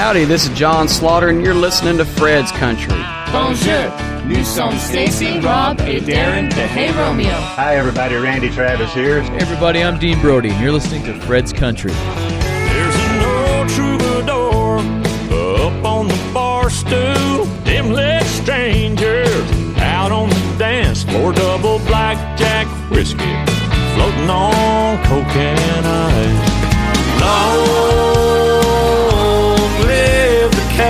Howdy, this is John Slaughter, and you're listening to Fred's Country. Bonjour, nous sommes Stacy, Rob, et Darren de Hey Romeo. Hi, everybody. Randy Travis here. Hey everybody, I'm Dean Brody, and you're listening to Fred's Country. There's an old troubadour up on the bar stool. Them lit strangers out on the dance floor. Double blackjack whiskey floating on coke and ice. Long live the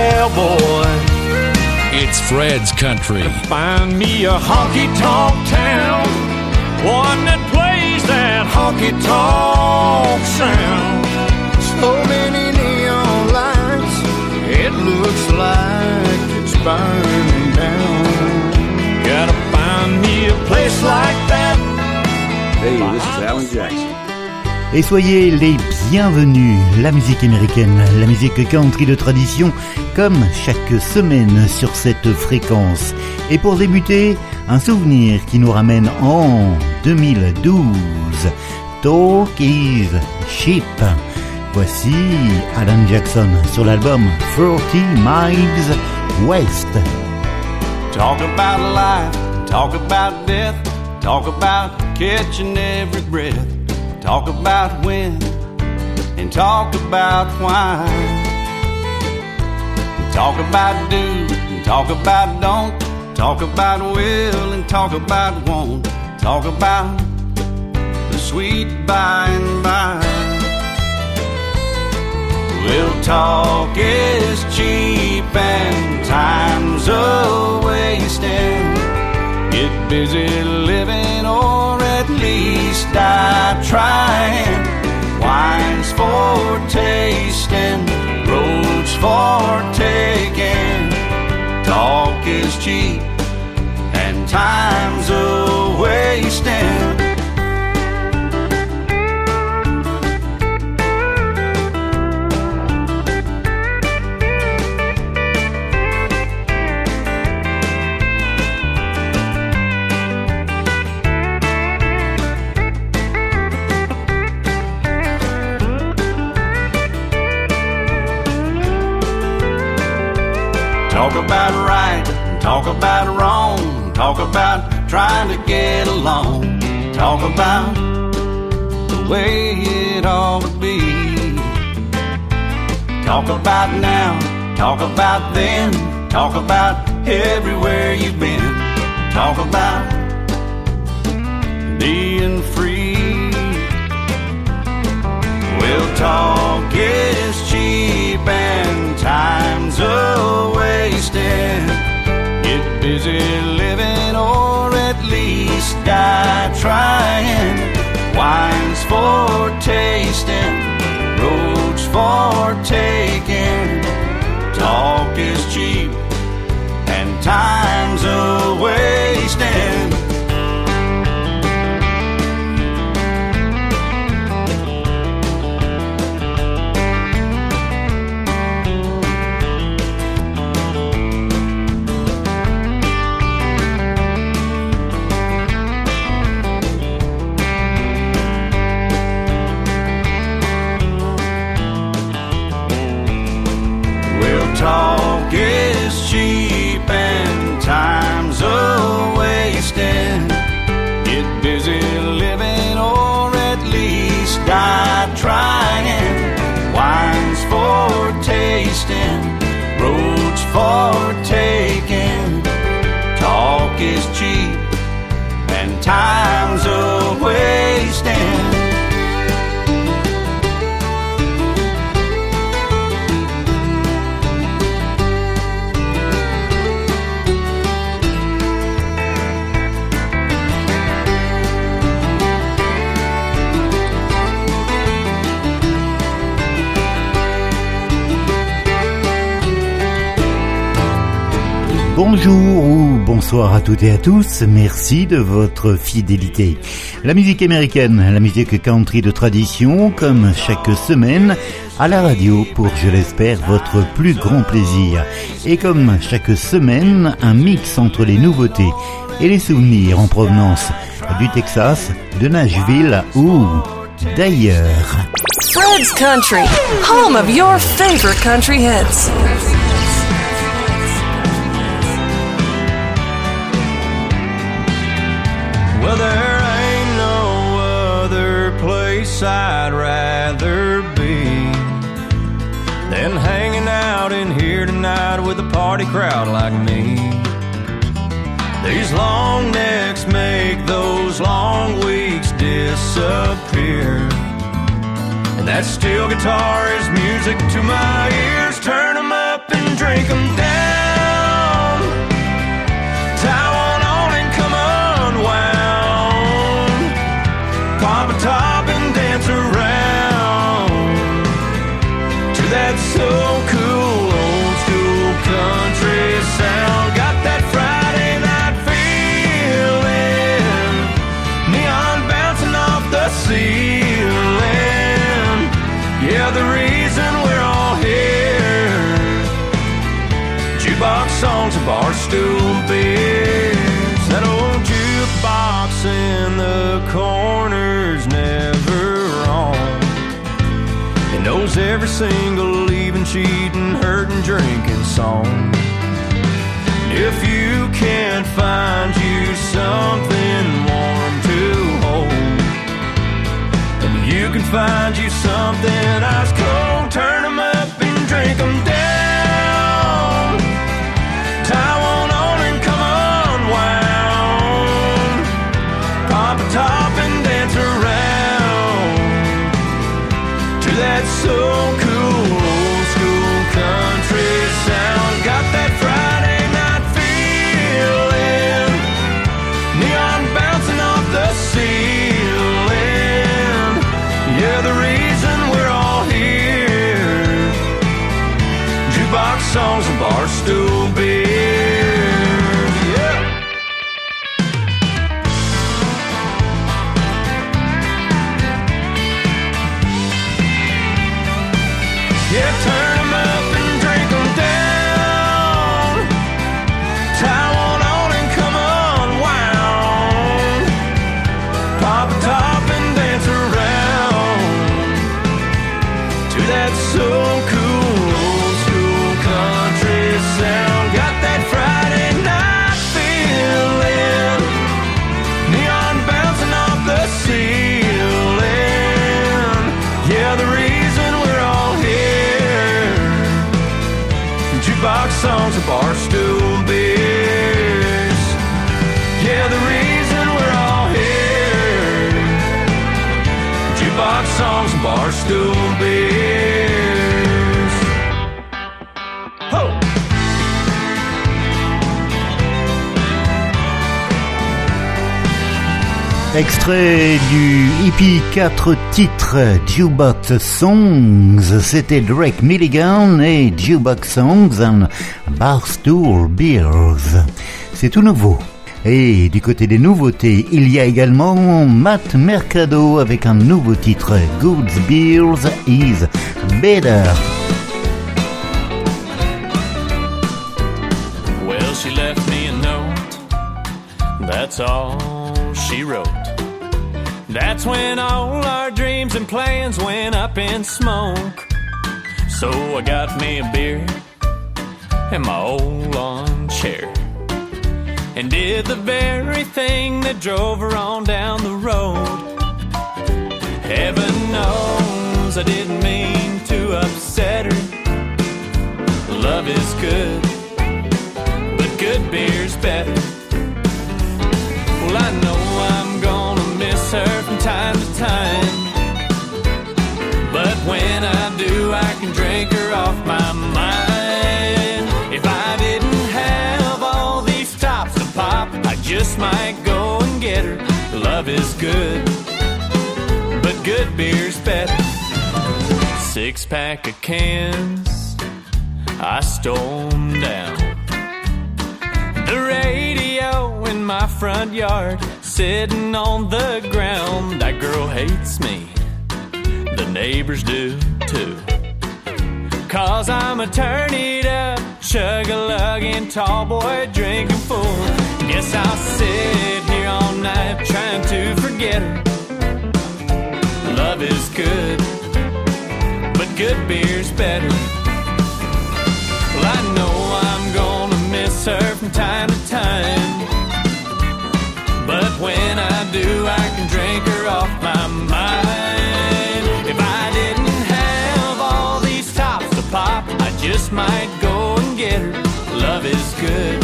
cowboy. It's Fred's Country. Find me a honky tonk town, one that plays that honky tonk sound. So many neon lights, it looks like it's burning down. Gotta find me a place like that. Hey, this is Alan Jackson. Et soyez les bienvenus, la musique américaine, la musique country de tradition, comme chaque semaine sur cette fréquence. Et pour débuter, un souvenir qui nous ramène en 2012. Talk is Cheap. Voici Alan Jackson sur l'album 40 Miles West. Talk about life, talk about death, talk about catching every breath, talk about when, and talk about why. Talk about do, and talk about don't, talk about will, and talk about won't, talk about the sweet by and by. Well, talk is cheap and time's a wasting. Get busy living, or least die trying. Wines for tasting, roads for taking. Talk is cheap and time's Talk about right, talk about wrong, talk about trying to get along, talk about the way it ought to be. Talk about now, talk about then, talk about everywhere you've been, talk about being free. Well, talk is cheap and time's a wasting. Get busy living or at least die trying. Wines for tasting, roads for taking. Talk is cheap and time's a wasting. Time's a wasting. Bonjour ou bonsoir à toutes et à tous, merci de votre fidélité. La musique américaine, la musique country de tradition, comme chaque semaine, à la radio pour, je l'espère, votre plus grand plaisir. Et comme chaque semaine, un mix entre les nouveautés et les souvenirs en provenance du Texas, de Nashville ou d'ailleurs. Fred's Country, home of your favorite country hits. Place I'd rather be than hanging out in here tonight with a party crowd like me. These long necks make those long weeks disappear. And that steel guitar is music to my ears. Turn 'em up and drink 'em down. Tie one on and come unwound. Pop a top bar. That old jukebox in the corner's never wrong. It knows every single leaving, cheating, hurting, drinking song. If you can't find you something warm to hold, and you can find you something ice cold, Jukebox songs and bar stool beers. Yeah, the reason we're all here. Jukebox songs and bar stool beers. Ho! Extrait du EP 4 titres Jukebox Songs, c'était Drake Milligan et Jukebox Songs and Barstool Beers. C'est tout nouveau. Et du côté des nouveautés, il y a également Matt Mercado avec un nouveau titre Good Beers is Better. Well, she left me a note. That's all she wrote. That's when all our dreams and plans went up in smoke. So I got me a beer and my old lawn chair. And did the very thing that drove her on down the road. Heaven knows I didn't mean to upset her. Love is good, but good beer's better. Well, I know I'm gonna miss her from time to time. Just might go and get her. Love is good, but good beer's better. Six pack of cans, I stole down. The radio in my front yard, sitting on the ground. That girl hates me, the neighbors do too. Cause I'm a turn it up, chug a lugging, tall boy drinking fool. Guess I'll sit here all night trying to forget her. Love is good, but good beer's better. Well, I know I'm gonna miss her from time to time. But when I do, I can drink her off my mind. If I didn't have all these tops to pop, I just might go and get her. Love is good,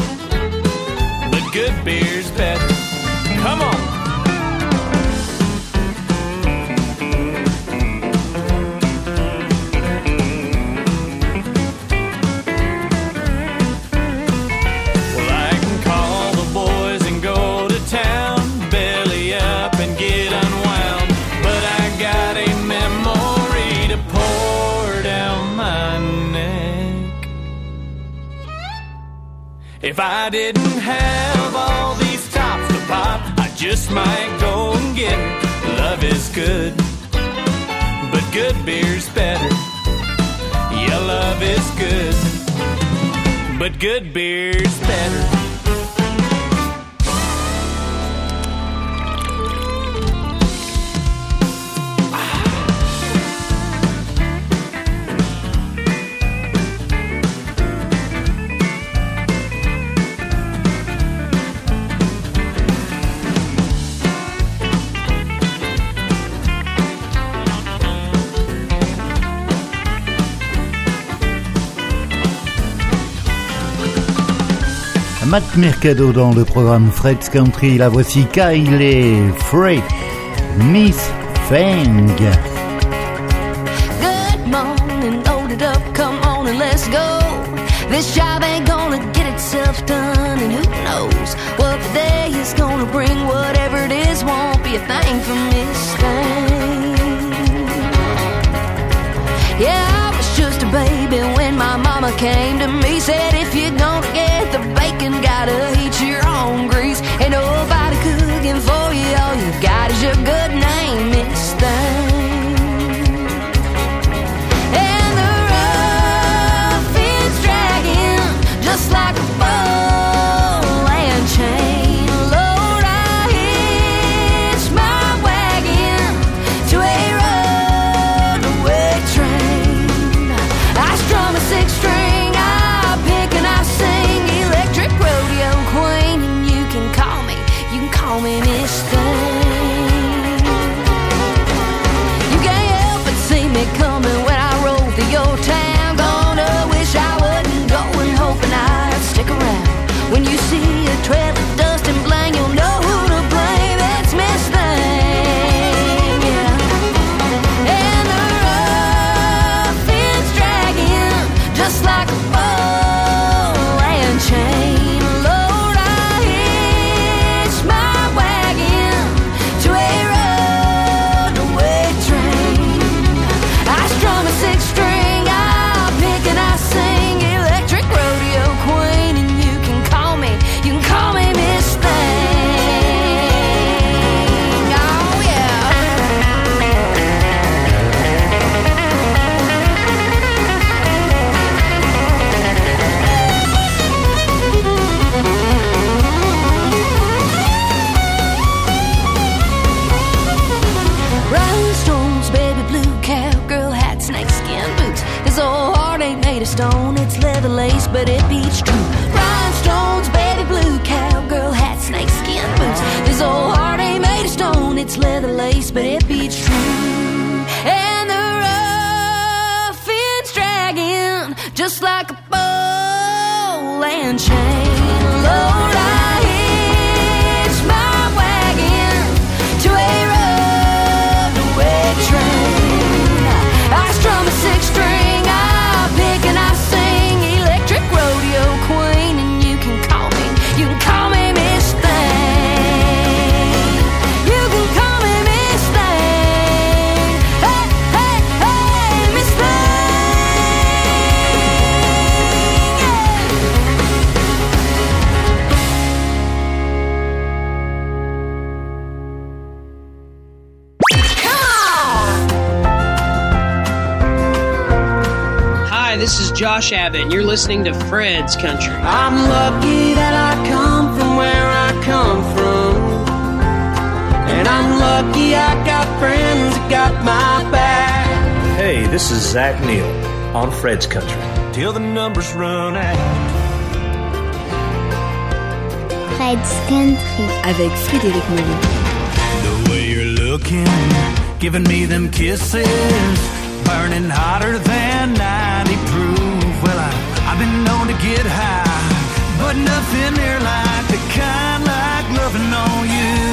my neck. If I didn't have all these tops to pop, just might go and get her. Love is good, but good beer's better. Yeah, love is good but good beer's better. Mercado dans le programme Fred's Country. La voici Kylie Frey, Miss Fang. Good morning, load it up, come on and let's go. This job ain't gonna get itself done, and who knows what the day is gonna bring. Whatever it is, won't be a thing for Miss Thing. Yeah, just a baby when my mama came to me. Said, if you're gonna get the bacon, gotta heat your own grease. Ain't nobody cooking for you, all you got is your good name, listening to Fred's Country. I'm lucky that I come from where I come from. And I'm lucky I got friends that got my back. Hey, this is Zach Neal on Fred's Country. Till the numbers run out. Fred's Country avec Frédéric Moreau. The way you're looking, giving me them kisses, burning hotter than 90 get high, but nothing near like the kind like loving on you.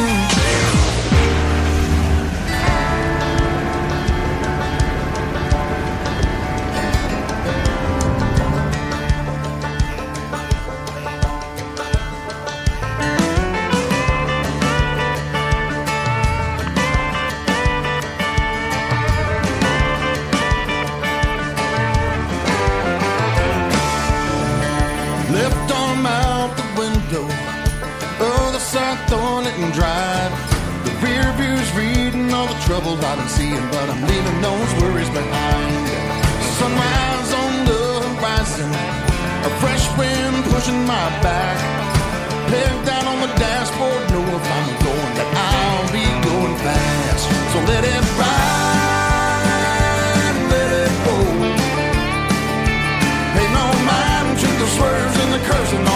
Reading all the trouble I've been seeing, but I'm leaving those worries behind. Sunrise on the horizon, a fresh wind pushing my back. Peg down on the dashboard, know if I'm going that I'll be going fast. So let it ride, let it roll. Pay no mind to the swerves and the curves and all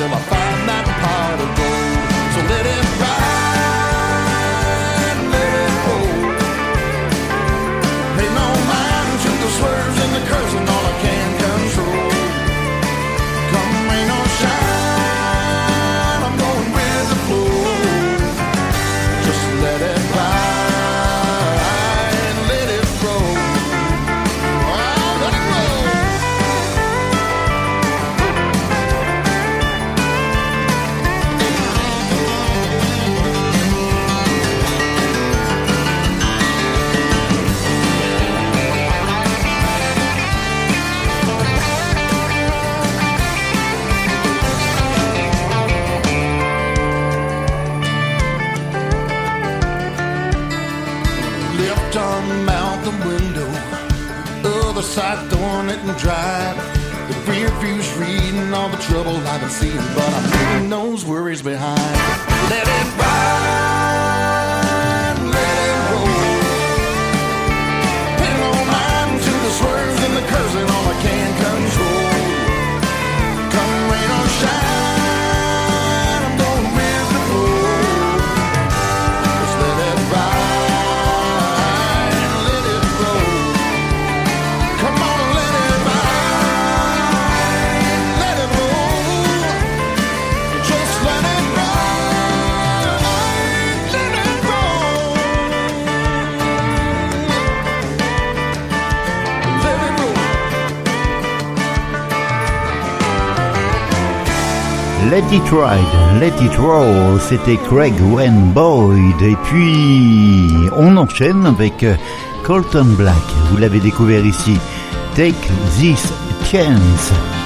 till I find It Ride, Let It Roll, c'était Craig Wayne Boyd. Et puis, on enchaîne avec euh, Colton Black. Vous l'avez découvert ici. Take This Chance.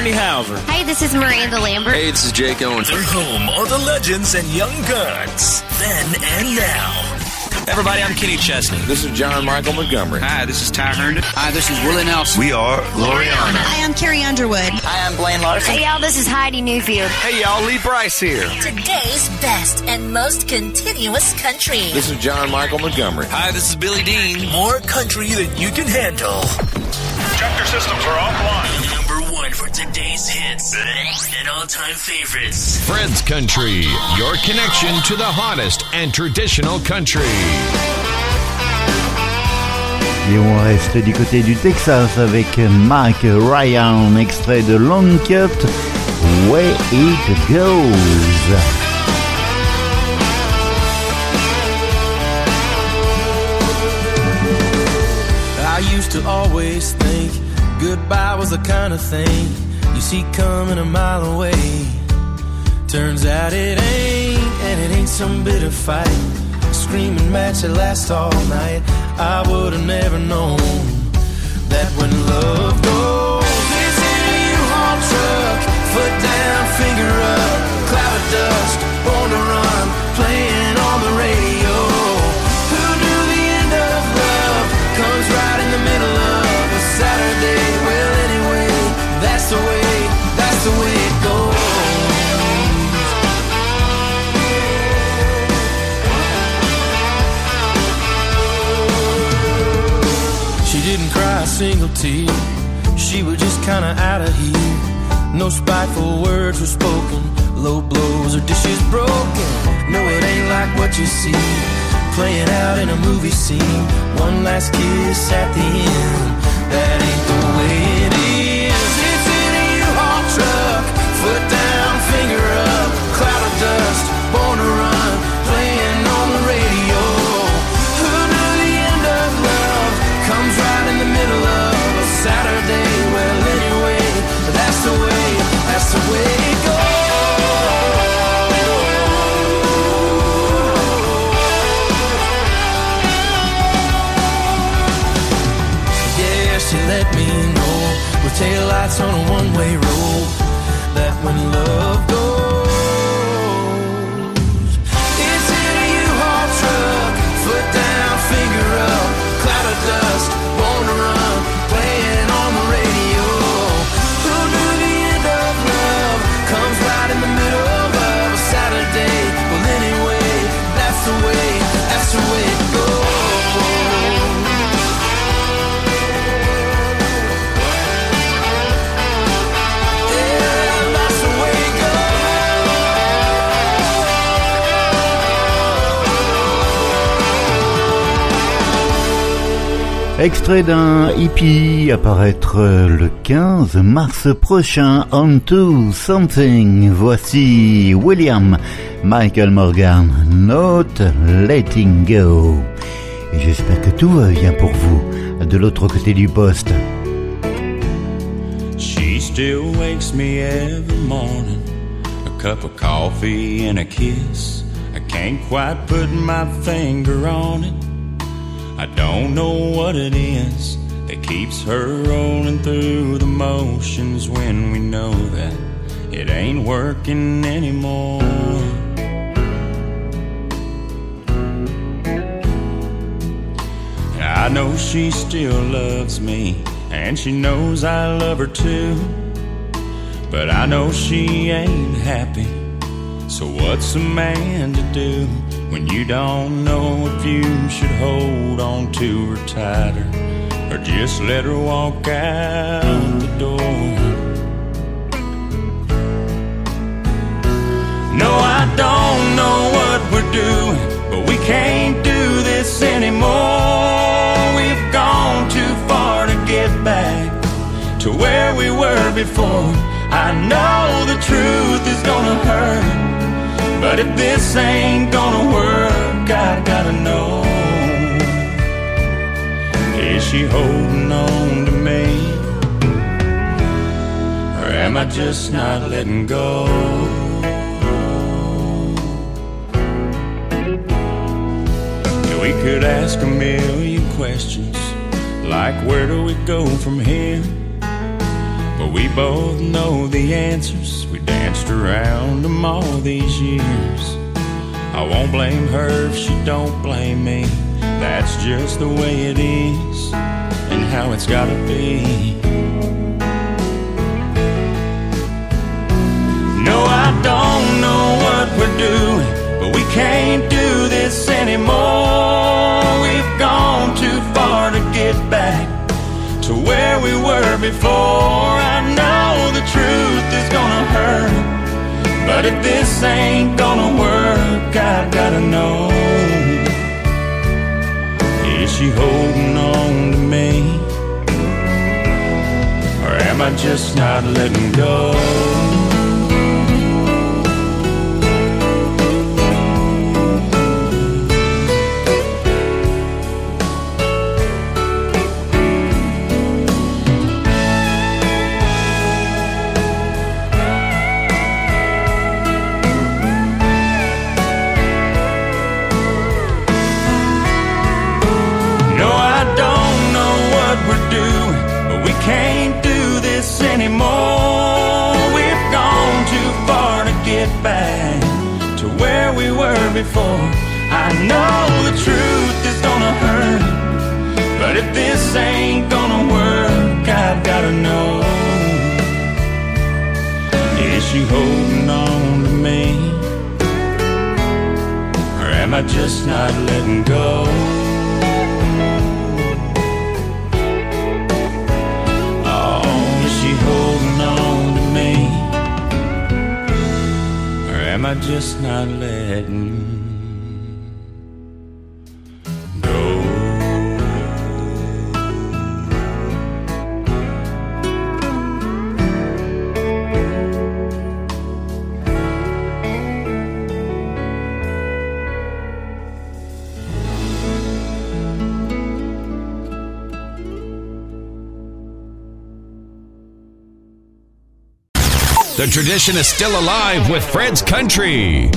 This is Randy Houser. Hi, this is Miranda Lambert. Hey, this is Jake Owens. They're home of the legends and young guns. Then and now. Everybody, I'm Kenny Chesney. This is John Michael Montgomery. Hi, this is Ty Herndon. Hi, this is Willie Nelson. We are Gloriana. Hi, I'm Carrie Underwood. Hi, I'm Blaine Larsen. Hey, y'all, this is Heidi Newfield. Hey, y'all, Lee Brice here. Today's best and most continuous country. This is John Michael Montgomery. Hi, this is Billy Dean. More country than you can handle. Chapter systems are offline. Number for today's hits and all-time favorites. Fred's Country, your connection to the hottest and traditional country. Et on reste du côté du Texas avec Mike Ryan, extrait de Longcut, Way It Goes. I used to always think goodbye was the kind of thing you see coming a mile away. Turns out it ain't, and it ain't some bitter fight. A screaming match that lasts all night. I would have never known that when love goes, it's in a U-Haul truck, foot down, finger up, cloud of dust, single. She was just kinda out of here. No spiteful words were spoken. Low blows or dishes broken. No, it ain't like what you see. Playing out in a movie scene. One last kiss at the end. That ain't the way taillights on a one-way road. That when love Extrait d'un hippie à paraître le 15 mars prochain, On to Something. Voici William Michael Morgan, Not Letting Go. J'espère que tout va bien pour vous, de l'autre côté du poste. She still wakes me every morning. A cup of coffee and a kiss. I can't quite put my finger on it. I don't know what it is that keeps her rolling through the motions when we know that it ain't working anymore. I know she still loves me, and she knows I love her too. But I know she ain't happy. So what's a man to do when you don't know if you should hold on to her tighter or just let her walk out the door? No, I don't know what we're doing, but we can't do this anymore. We've gone too far to get back to where we were before. I know the truth is gonna hurt, but if this ain't gonna work, I gotta know. Is she holding on to me? Or am I just not letting go? We could ask a million questions, like where do we go from here? But we both know the answers. We danced around them all these years. I won't blame her if she don't blame me. That's just the way it is and how it's gotta be. No, I don't know what we're doing, but we can't do this anymore. We've gone too far to get back to where we were before. I know the truth is gonna hurt, but if this ain't gonna work, I gotta know. Is she holding on to me? Or am I just not letting go? Before. I know the truth is gonna hurt, but if this ain't gonna work, I've gotta know. Is she holding on to me? Or am I just not letting go? Just not letting The tradition is still alive with Fred's Country.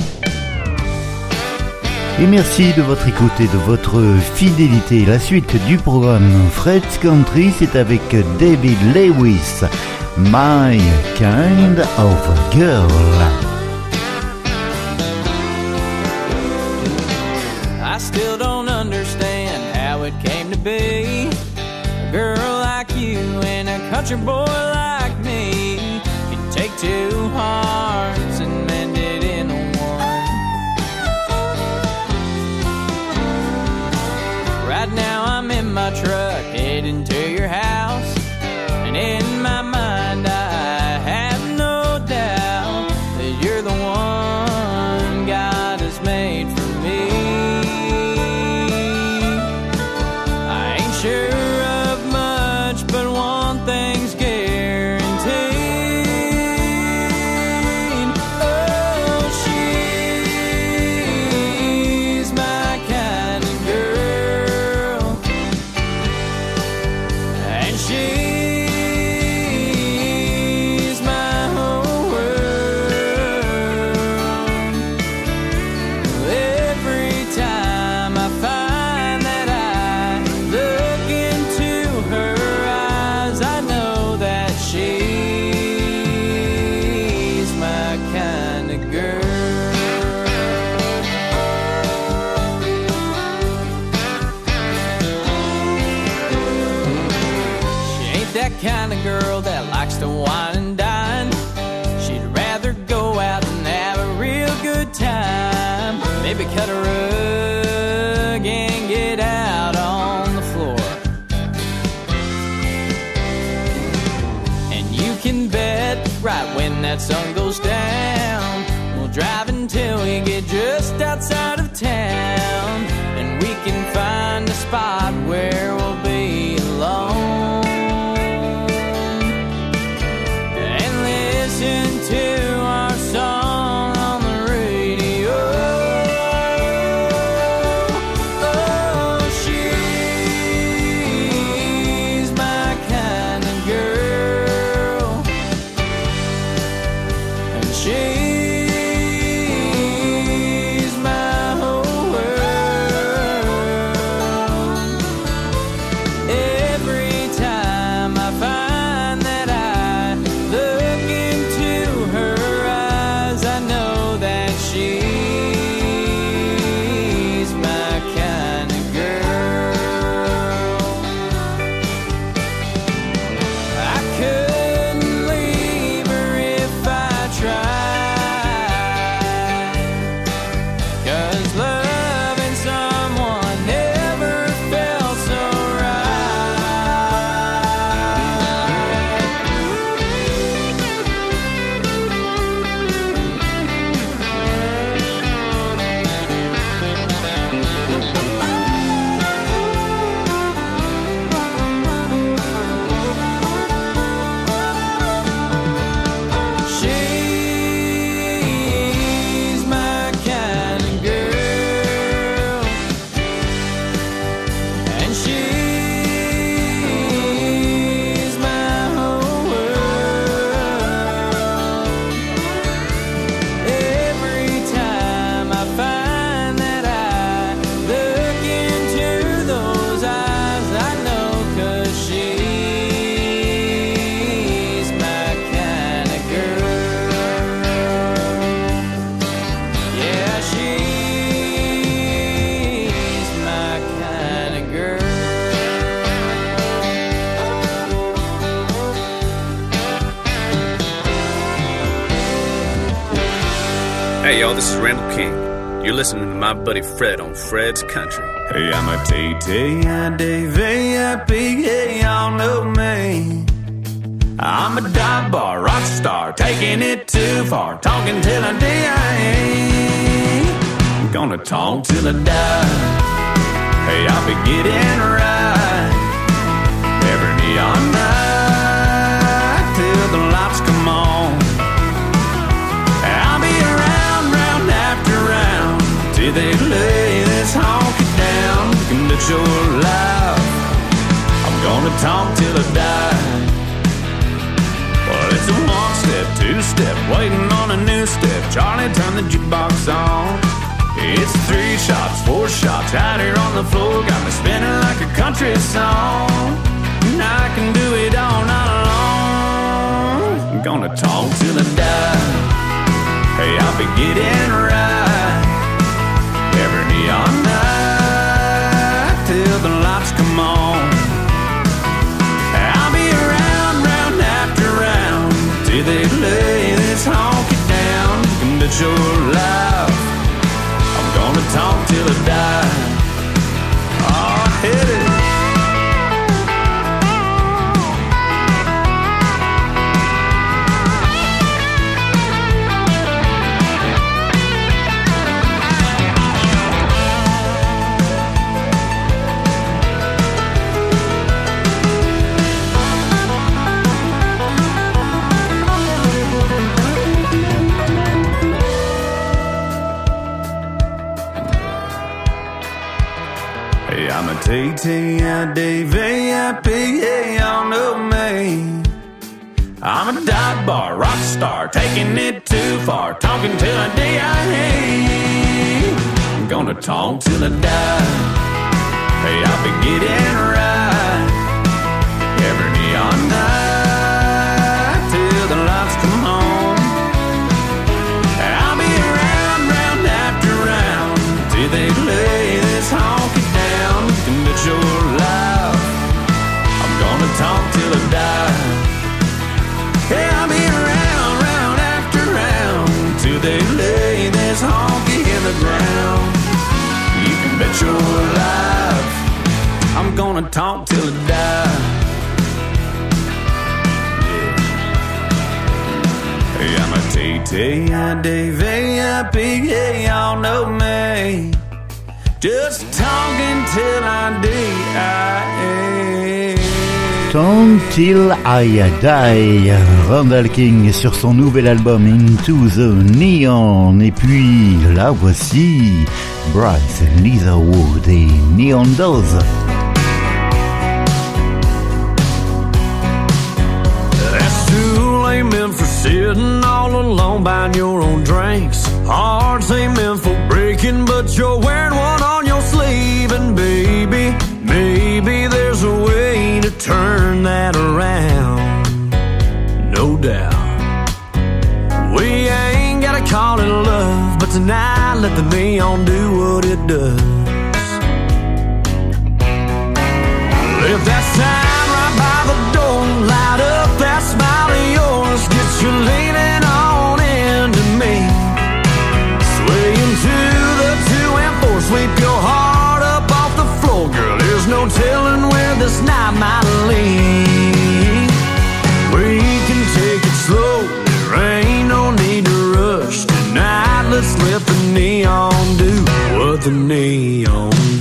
Et merci de votre écoute et de votre fidélité. La suite du programme Fred's Country, c'est avec David Lewis, My Kind of Girl. I still don't understand how it came to be. A girl like you and a country boy can take kind of girl that likes to wine and dine. She'd rather go out and have a real good time. Maybe cut a rug and get out on the floor. And you can bet right when that sun goes down, we'll drive until we get just outside of town. And we can find a spot Fred's Country. Hey, I'm a T-T-I-D-V-I-P, hey, y'all know me. I'm a dive bar rock star, taking it too far, talking till I die. Gonna tonk till I die. Hey, I'll be getting right every neon night till the lights come on. I'll be around, round after round till they lay this honky down. Looking at your life, I'm gonna tonk till I die. Well, it's a one step, two step, waiting on a new step. Charlie, turn the jukebox on. It's three shots, four shots out here on the floor. Got me spinning like a country song. And I can do it all night long. I'm gonna tonk till I die. Hey, I'll be getting right your taking it too far, talking till I die. I'm gonna tonk till I die. Hey, I'll be getting right Talk till I die. I'm a T-T-I-D-V-I-P, y'all know me. Just talking till I die. Tant Till I Die, Randall King sur son nouvel album Into the Neon. Et puis là voici Bryce Leatherwood et Neon Dolls. Amen for sitting all alone buying your own drinks. Hearts meant for breaking, but you're wearing one on your sleeve. And baby, maybe there's a way to turn that around. No doubt. We ain't gotta call it love, but tonight let the neon do what it does. This night might lead. We can take it slow, there ain't no need to rush tonight. Let's let the neon do what the neon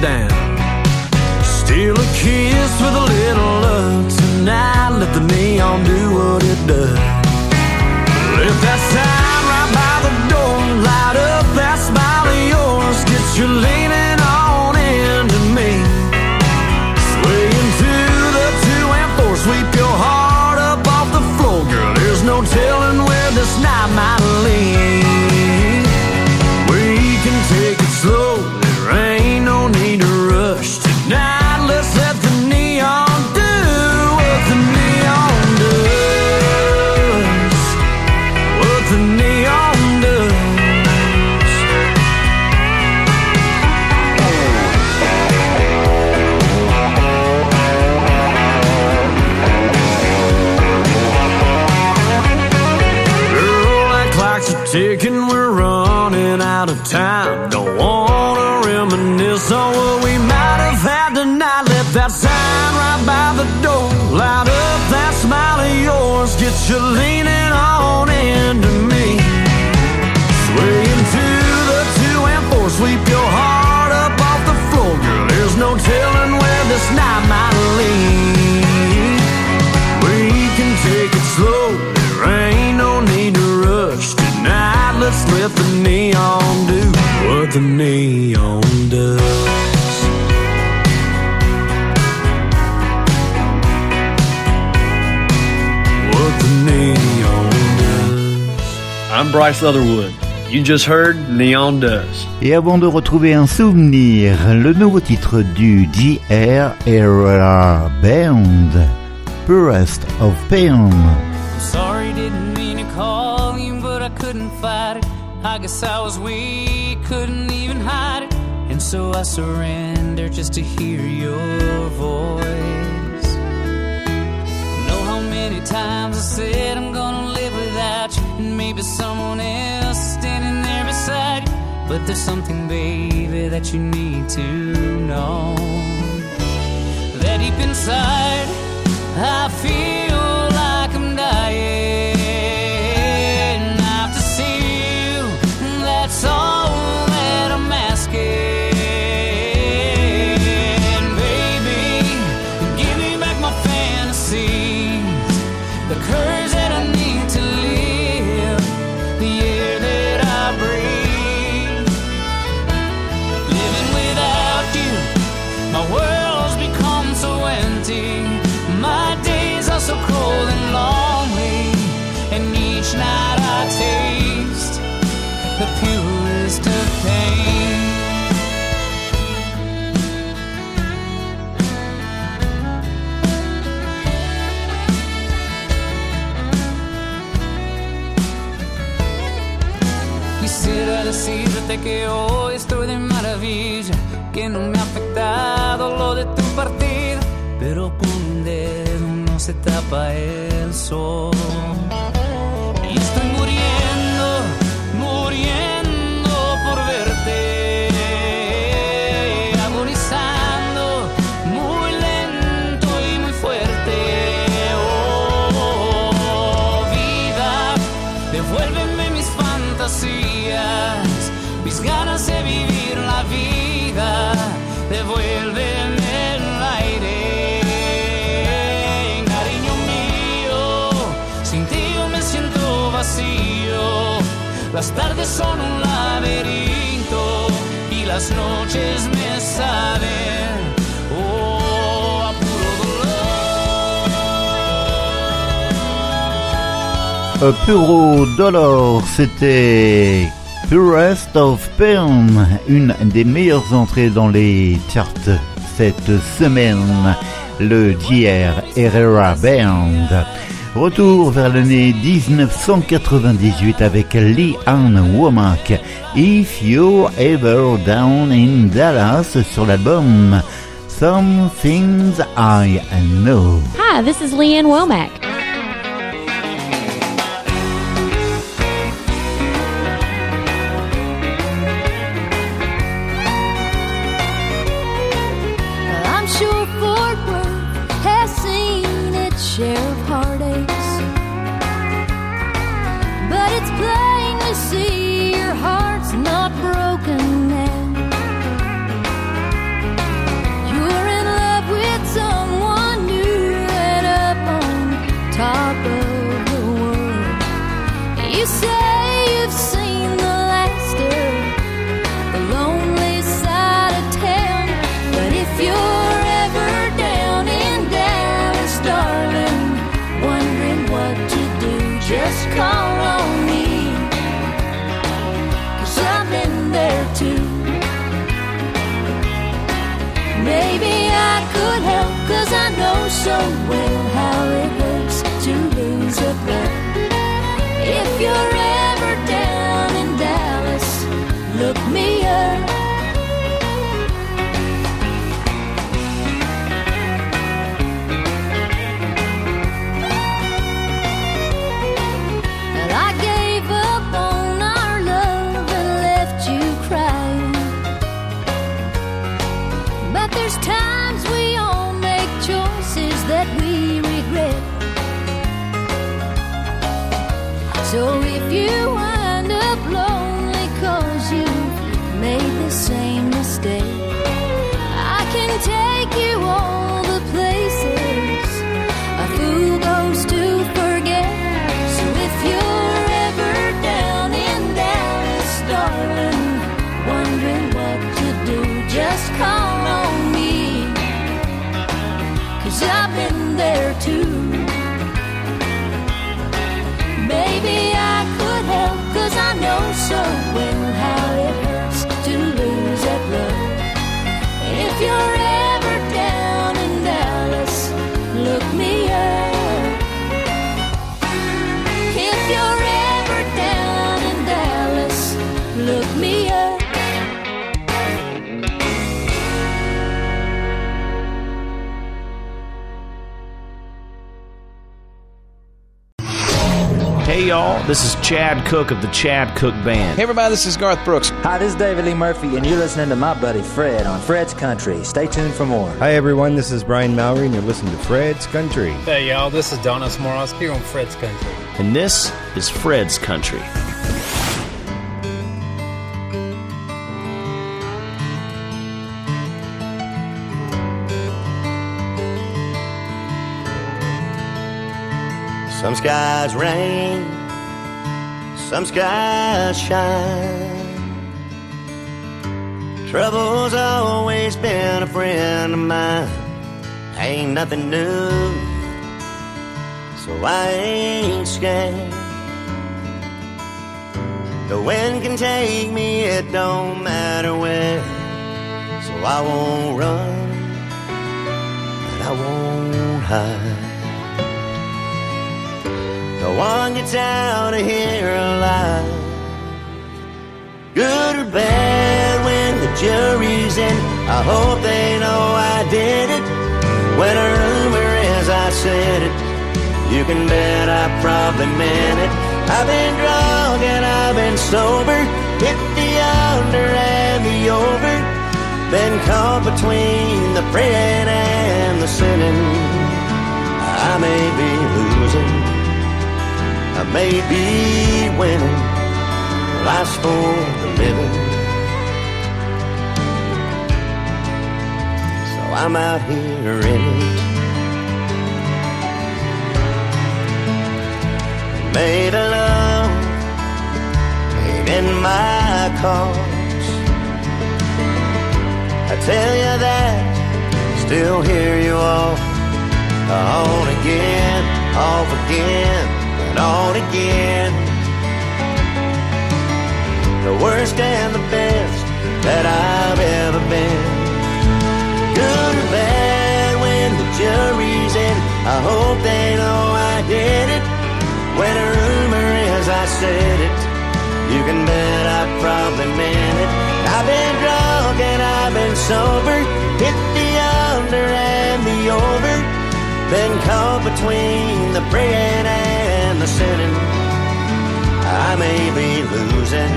down. Steal a kiss with a little love tonight. Let the neon do what it does. I'm Bryce Leatherwood. You just heard Neon Does. Et avant de retrouver un souvenir, le nouveau titre du GR Era Band, Purest of Pain. I'm sorry, didn't mean to call you, but I couldn't fight it. I guess I was weak, couldn't even hide it. And so I surrendered just to hear your voice. Know how many times I said I'm gonna maybe someone else standing there beside you. But there's something, baby, that you need to know. That deep inside, I feel decirte que hoy estoy de maravilla, que no me ha afectado lo de tu partida, pero con un dedo no se tapa el sol. Las tardes son un laberinto y las noches me saben, oh, a puro dolor. A Dollar, c'était Purest of Pain, une des meilleures entrées dans les charts cette semaine, le JR Herrera Band. Retour vers l'année 1998 avec Lee Ann Womack, If You're Ever Down in Dallas sur l'album Some Things I Know. Hi, this is Leanne Womack. Know stay. I can take you all the places a fool goes to forget. So if you're ever down in Dallas, darling, wondering what to do, just call on me. Cause I've been there too. Maybe I could help, cause I know so. Hey y'all, this is Chad Cook of the Chad Cook Band. Hey everybody, this is Garth Brooks. Hi, this is David Lee Murphy, and you're listening to my buddy Fred on Fred's Country. Stay tuned for more. Hi everyone, this is Brian Mallory, and you're listening to Fred's Country. Hey y'all, this is Donis Moros here on Fred's Country. And this is Fred's Country. Some skies rain, some skies shine. Trouble's always been a friend of mine. Ain't nothing new, so I ain't scared. The wind can take me, it don't matter where. So I won't run, and I won't hide. No one gets out of here alive. Good or bad when the jury's in. I hope they know I did it. When a rumor is I said it, you can bet I probably meant it. I've been drunk and I've been sober, hit the under and the over. Been caught between the praying and the sinning. I may be losing. May be winning. Life's for the living. So I'm out here in it. Made a love ain't in my cause. I tell you that, still hear you all on again, off again and on again. The worst and the best that I've ever been. Good or bad when the jury's in. I hope they know I did it. When a rumor is I said it, you can bet I probably meant it. I've been drunk and I've been sober, hit the under and the over. Been caught between the praying and the sinning. I may be losing,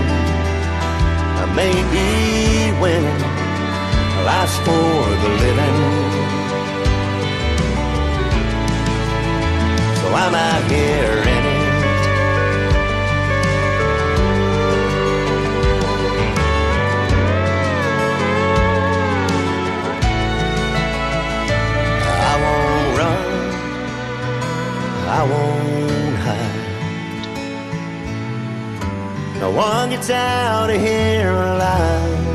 I may be winning. Life's for the living. So I'm out here in out of here alive.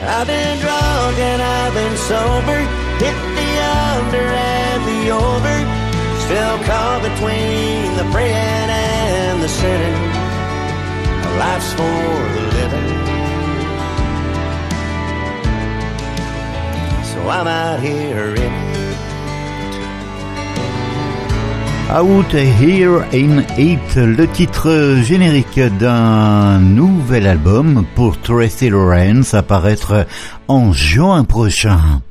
I've been drunk and I've been sober, hit the under and the over. Still caught between the praying and the sinning. Life's for the living. So I'm out here in Out Here in It, le titre générique d'un nouvel album pour Tracy Lawrence à paraître en juin prochain.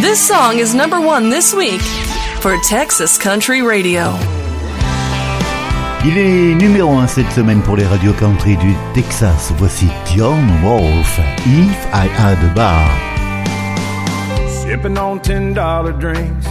This song is number one this week for Texas Country Radio. Il est numéro un cette semaine pour les radios country du Texas. Voici John Wolfe, If I Had a Bar. Sipping on ten dollar drinks.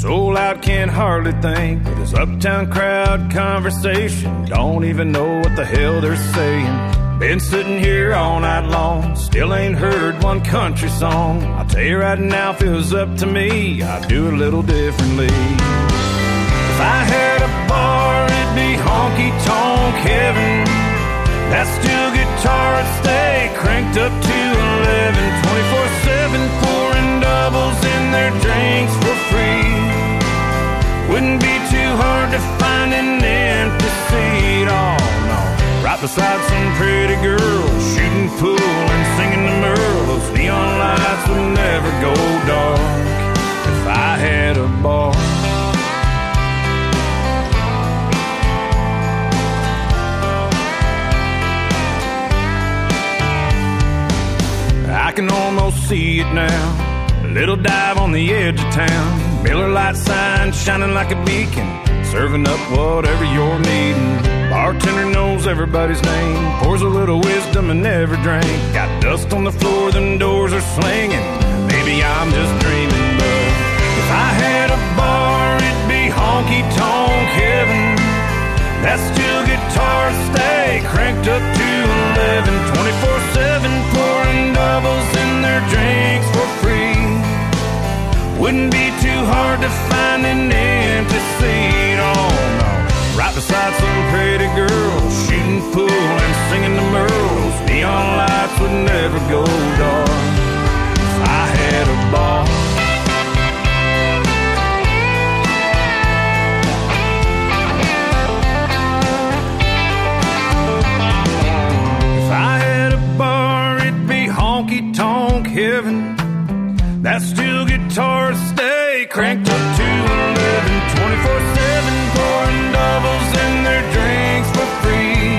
Soul out, can't hardly think. With this uptown crowd conversation, don't even know what the hell they're saying. Been sitting here all night long, still ain't heard one country song. I'll tell you right now, if it was up to me, I'd do it a little differently. If I had a bar, it'd be honky tonk heaven. That steel guitar would stay cranked up to 11, 24 7, pouring doubles in their drinks. Wouldn't be too hard to find an empty seat, oh no. Right beside some pretty girl, shooting pool and singing to Merle. Those neon lights would never go dark if I had a bar. I can almost see it now. A little dive on the edge of town. Miller Lite sign shining like a beacon. Serving up whatever you're needing. Bartender knows everybody's name. Pours a little wisdom in every drink. Got dust on the floor, them doors are slinging. Maybe I'm just dreaming, but if I had a bar, it'd be honky tonk heaven. That steel guitar stay cranked up to 11, 24 7, pouring doubles in their drinks for free. Wouldn't be too hard to find an empty seat. Oh no, right beside some pretty girl, shooting pool and singing the Merle. Those neon lights would never go dark if I had a bar. If I had a bar, it'd be honky tonk heaven. That steel guitar stay cranked up to 11, 24 7, pouring doubles in their drinks for free.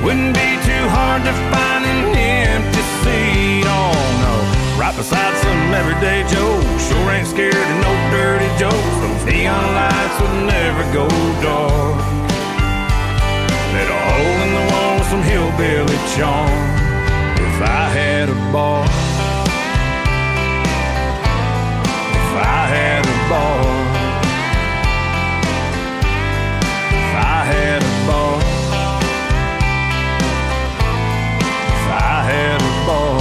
Wouldn't be too hard to find an empty seat. Oh no, right beside some everyday Joe. Sure ain't scared of no dirty jokes. Those neon lights would never go dark. Let a hole in the wall, some hillbilly charm. If I had a bar. I had a bar. If I had a bar. If I had a bar.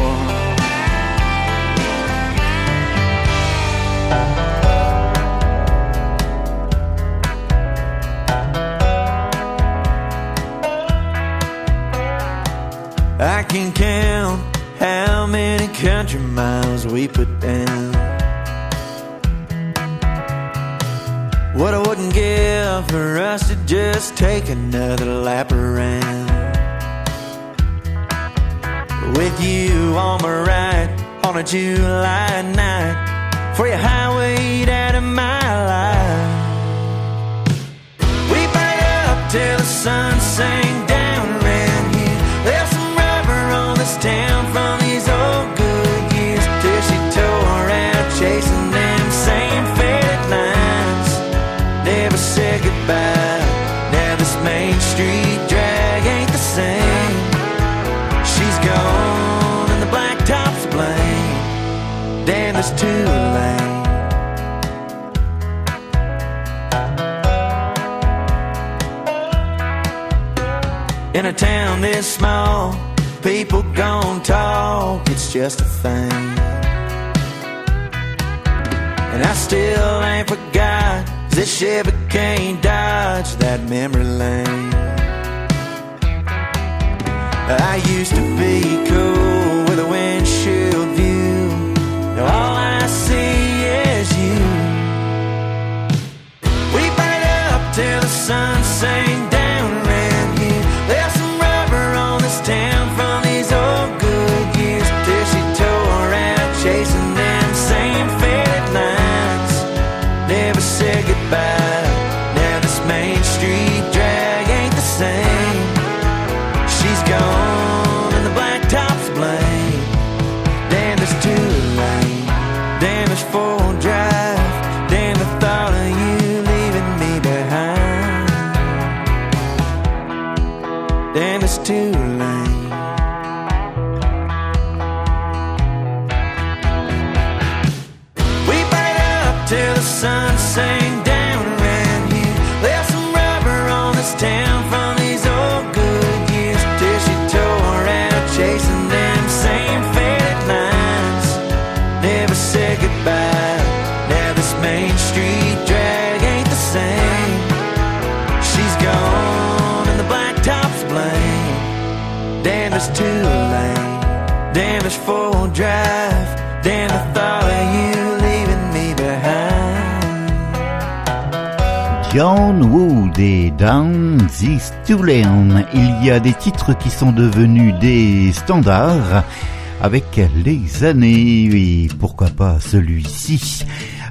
On town this small, people gon' talk, it's just a thing. And I still ain't forgot, this shit, Chevy can't dodge that memory lane. I used to be cool To. Il y a des titres qui sont devenus des standards avec les années et pourquoi pas celui-ci.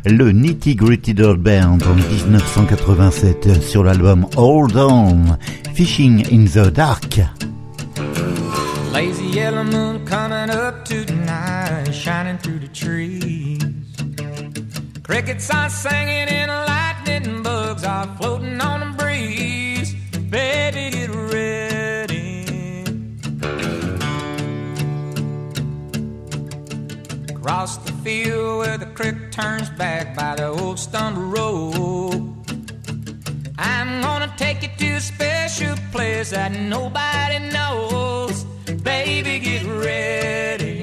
Le Nitty Gritty Dirt Band en 1987 sur l'album Hold On, Fishing in the Dark. Lazy yellow moon coming up tonight, shining through the trees. Crickets are singing and lightning bugs are floating on Across the field where the creek turns back by the old stumble road. I'm gonna take you to a special place that nobody knows. Baby, get ready.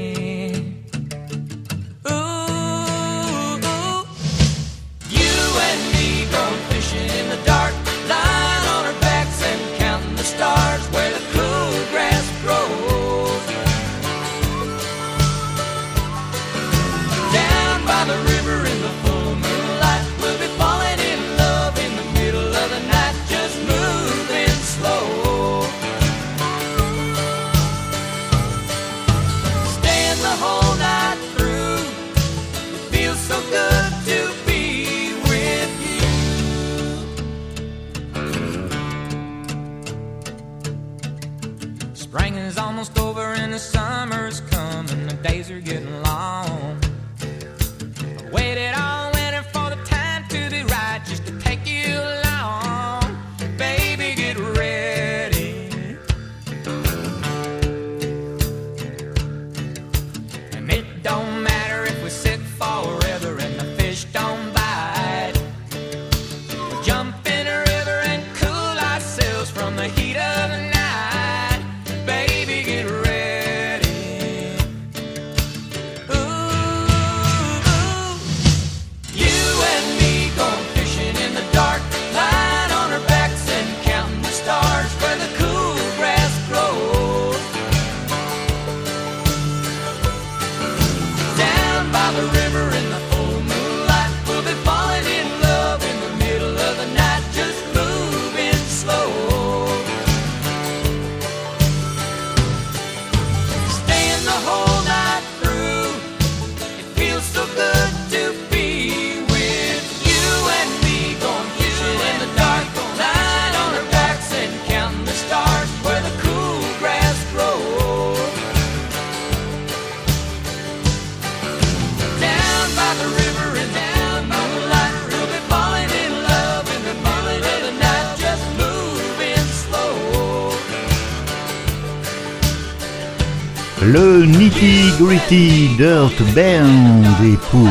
Le Nitty Gritty Dirt Band et pour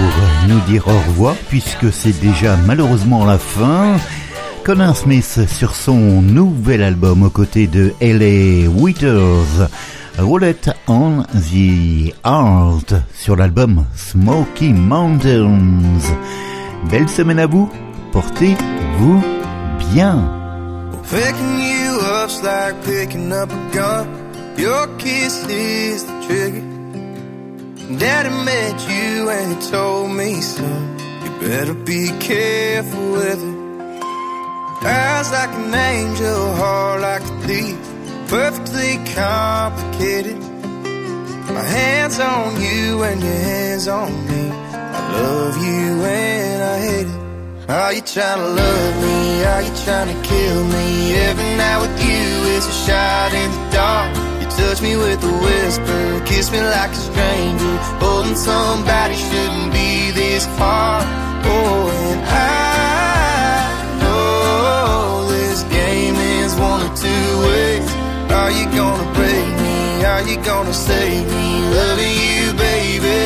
nous dire au revoir puisque c'est déjà malheureusement la fin, Connor Smith sur son nouvel album aux côtés de L.A. Withers, Roulette on the Heart sur l'album Smoky Mountains. Belle semaine à vous, portez-vous bien. Your kiss is the trigger. Daddy met you and he told me, so. you better be careful with it. Eyes like an angel, heart like a thief, perfectly complicated. My hands on you and your hands on me. I love you and I hate it. Are you trying to love me? Are you trying to kill me? Every night with you is a shot in the dark. Touch me with a whisper, kiss me like a stranger. Holding somebody shouldn't be this hard. Oh, and I know this game is one of two ways. Are you gonna break me? Are you gonna save me? Loving you, baby,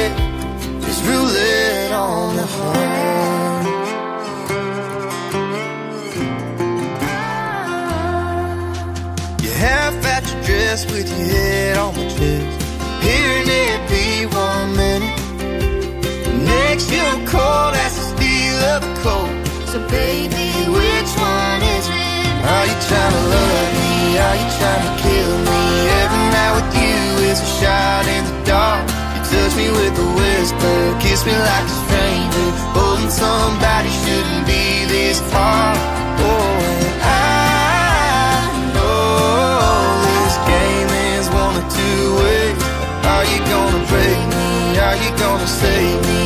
is roulette on the heart. Your dress with your head on my chest. Hearing it be one minute. Next you're cold as the steel of a coat. So baby, which one is it? Are you trying to love me? Are you trying to kill me? Every night with you is a shot in the dark. You touch me with a whisper, kiss me like a stranger. Holding somebody shouldn't be this hard. Oh. gonna save me.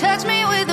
Touch me with